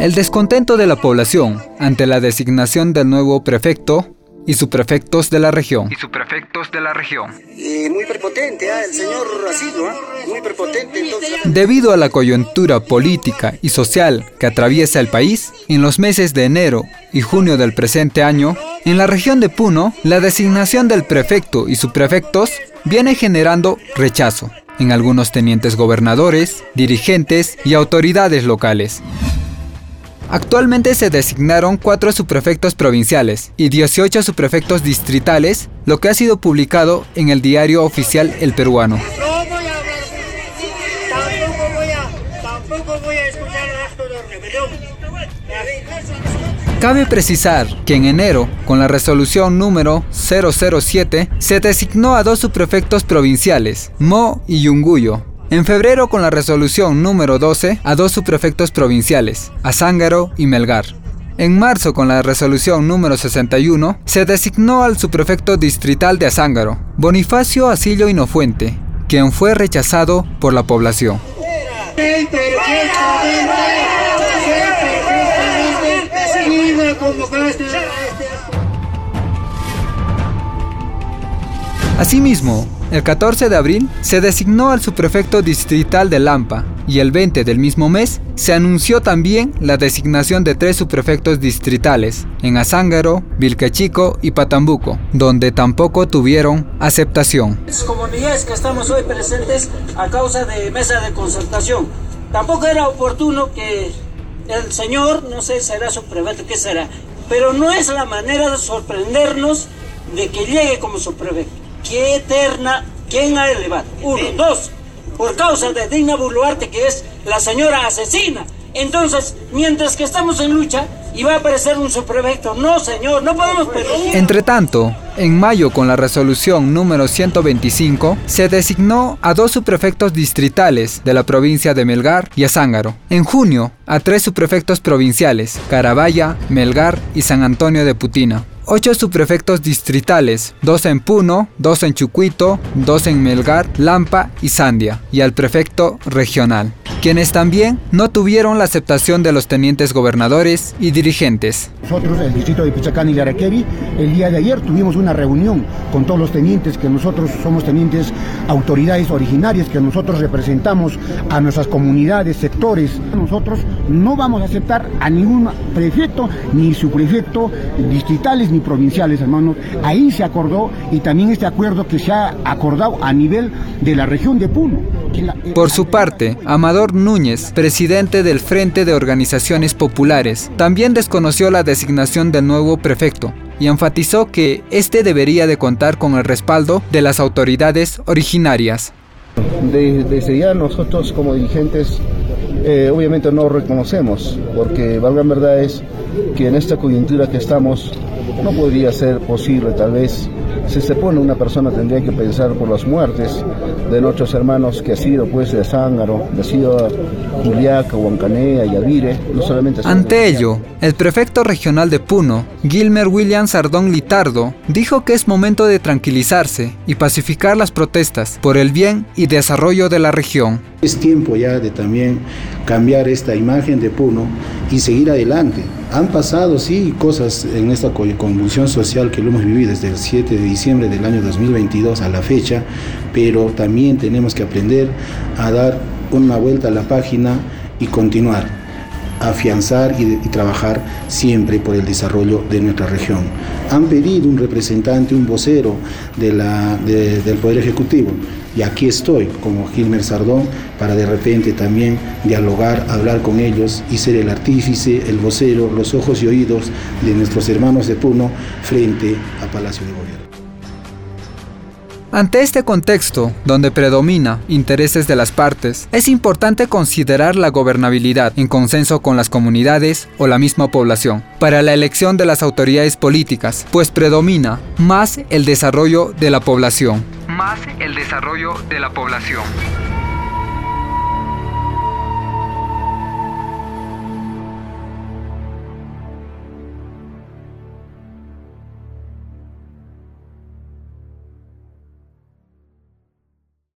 El descontento de la población ante la designación del nuevo prefecto y subprefectos de la región. Y subprefectos de la región. muy prepotente, ¿ah? el señor Racido, ¿ah? muy prepotente. Debido a la coyuntura política y social que atraviesa el país, en los meses de enero y junio del presente año, en la región de Puno, la designación del prefecto y subprefectos viene generando rechazo en algunos tenientes gobernadores, dirigentes y autoridades locales. Actualmente se designaron cuatro subprefectos provinciales y 18 subprefectos distritales, lo que ha sido publicado en el diario oficial El Peruano. Cabe precisar que en enero, con la resolución número 007, se designó a dos subprefectos provinciales, Mo y Yunguyo, en febrero, con la resolución número 12, a dos subprefectos provinciales, Azángaro y Melgar. En marzo, con la resolución número 61, se designó al subprefecto distrital de Azángaro, Bonifacio Asillo Inofuente, quien fue rechazado por la población. Asimismo, el 14 de abril se designó al subprefecto distrital de Lampa y el 20 del mismo mes se anunció también la designación de tres subprefectos distritales en Azángaro, Vilquechico y Patambuco, donde tampoco tuvieron aceptación. Comunidades que estamos hoy presentes a causa de mesa de concertación. Tampoco era oportuno que el señor, no sé, será subprefecto, qué será, pero no es la manera de sorprendernos de que llegue como subprefecto. ¿Qué eterna? ¿Quién ha elevado? Uno. Dos. Por causa de Dina Boluarte, que es la señora asesina. Entonces, mientras que estamos en lucha, y va a aparecer un subprefecto. No, señor, no podemos perder. Entre tanto, en mayo, con la resolución número 125, se designó a dos subprefectos distritales de la provincia de Melgar y Azángaro. En junio, a tres subprefectos provinciales, Carabaya, Melgar y San Antonio de Putina ocho subprefectos distritales, dos en Puno, dos en Chucuito, dos en Melgar, Lampa y Sandia, y al prefecto regional, quienes también no tuvieron la aceptación de los tenientes gobernadores y dirigentes. Nosotros, el distrito de Pichacán y Laraquevi, el día de ayer tuvimos una reunión con todos los tenientes, que nosotros somos tenientes autoridades originarias, que nosotros representamos a nuestras comunidades, sectores. Nosotros no vamos a aceptar a ningún prefecto, ni subprefecto, distritales, provinciales, hermanos. Ahí se acordó y también este acuerdo que se ha acordado a nivel de la región de Puno. Por su parte, Amador Núñez, presidente del Frente de Organizaciones Populares, también desconoció la designación del nuevo prefecto y enfatizó que este debería de contar con el respaldo de las autoridades originarias. Desde ya nosotros como dirigentes eh, obviamente no reconocemos, porque valga verdad es que en esta coyuntura que estamos no podría ser posible tal vez si se pone una persona tendría que pensar por las muertes de nuestros hermanos que ha sido pues de Zángaro, ha sido Juliaca, Huancanea, Yavire, no solamente... Ante ello, el prefecto regional de Puno, Gilmer William Sardón Litardo, dijo que es momento de tranquilizarse y pacificar las protestas por el bien y desarrollo de la región. Es tiempo ya de también cambiar esta imagen de Puno y seguir adelante. Han pasado, sí, cosas en esta convulsión social que lo hemos vivido desde el 7 de diciembre del año 2022 a la fecha, pero también tenemos que aprender a dar una vuelta a la página y continuar, afianzar y, trabajar siempre por el desarrollo de nuestra región. Han pedido un representante, un vocero del Poder Ejecutivo y aquí estoy como Gilmer Sardón para de repente también dialogar, hablar con ellos y ser el artífice, el vocero, los ojos y oídos de nuestros hermanos de Puno frente a Palacio de Gobierno. Ante este contexto, donde predomina intereses de las partes, es importante considerar la gobernabilidad en consenso con las comunidades o la misma población para la elección de las autoridades políticas, pues predomina más el desarrollo de la población más el desarrollo de la población.